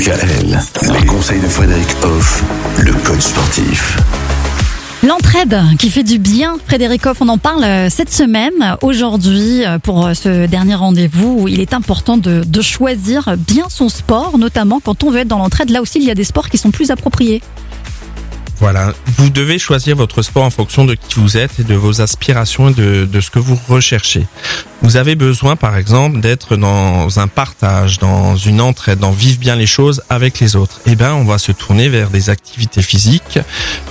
Les conseils de Frédéric Hoff, le coach sportif. L'entraide qui fait du bien, Frédéric Hoff, on en parle euh, cette semaine. Aujourd'hui, euh, pour euh, ce dernier rendez-vous, il est important de choisir bien son sport, notamment quand on veut être dans l'entraide. Là aussi, il y a des sports qui sont plus appropriés. Voilà, vous devez choisir votre sport en fonction de qui vous êtes et de vos aspirations et de, de ce que vous recherchez. Vous avez besoin, par exemple, d'être dans un partage, dans une entraide, d'en vivre bien les choses avec les autres. Eh ben, on va se tourner vers des activités physiques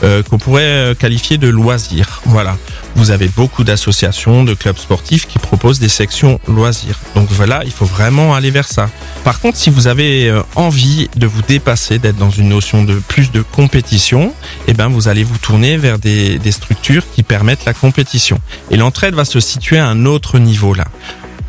euh, qu'on pourrait euh, qualifier de loisirs. Voilà. Vous avez beaucoup d'associations, de clubs sportifs qui proposent des sections loisirs. Donc voilà, il faut vraiment aller vers ça. Par contre, si vous avez euh, envie de vous dépasser, d'être dans une notion de plus de compétition, eh ben vous allez vous tourner vers des, des structures qui permettent la compétition. Et l'entraide va se situer à un autre niveau là.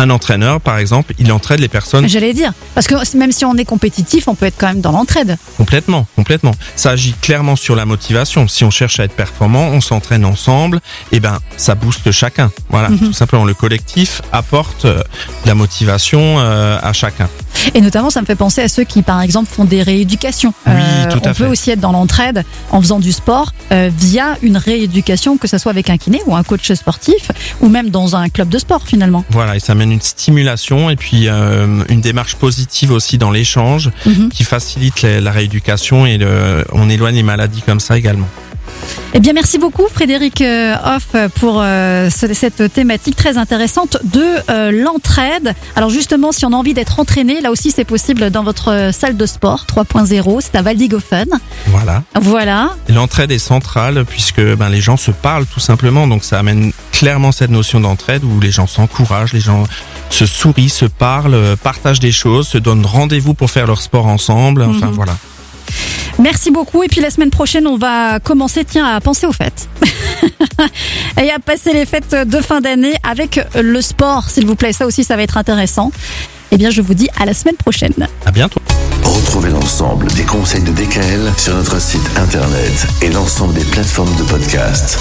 Un entraîneur, par exemple, il entraide les personnes J'allais dire, parce que même si on est compétitif, on peut être quand même dans l'entraide. Complètement, complètement. Ça agit clairement sur la motivation. Si on cherche à être performant, on s'entraîne ensemble, et ben ça booste chacun. Voilà, Mhm. tout simplement. Le collectif apporte euh, de la motivation euh, à chacun. Et notamment, ça me fait penser à ceux qui, par exemple, font des rééducations. Oui, tout à on fait. peut aussi être dans l'entraide en faisant du sport euh, via une rééducation, que ce soit avec un kiné ou un coach sportif, ou même dans un club de sport finalement. Voilà, et ça mène une stimulation et puis euh, une démarche positive aussi dans l'échange Mhm. qui facilite la, la rééducation et le- on éloigne les maladies comme ça également. Eh bien, merci beaucoup Frédéric euh, Hoff pour euh, ce- cette thématique très intéressante de euh, l'entraide. Alors justement, si on a envie d'être entraîné, là aussi c'est possible dans votre salle de sport 3.0, c'est à Valdigofen. Voilà. Voilà. L'entraide est centrale puisque ben, les gens se parlent tout simplement, donc ça amène clairement cette notion d'entraide où les gens s'encouragent, les gens se sourient, se parlent, partagent des choses, se donnent rendez-vous pour faire leur sport ensemble. Enfin Mhm. voilà. Merci beaucoup. Et puis la semaine prochaine, on va commencer, tiens, à penser aux fêtes. Et à passer les fêtes de fin d'année avec le sport, s'il vous plaît. Ça aussi, ça va être intéressant. Eh bien, je vous dis à la semaine prochaine. À bientôt. Retrouvez l'ensemble des conseils de DKL sur notre site internet et l'ensemble des plateformes de podcast.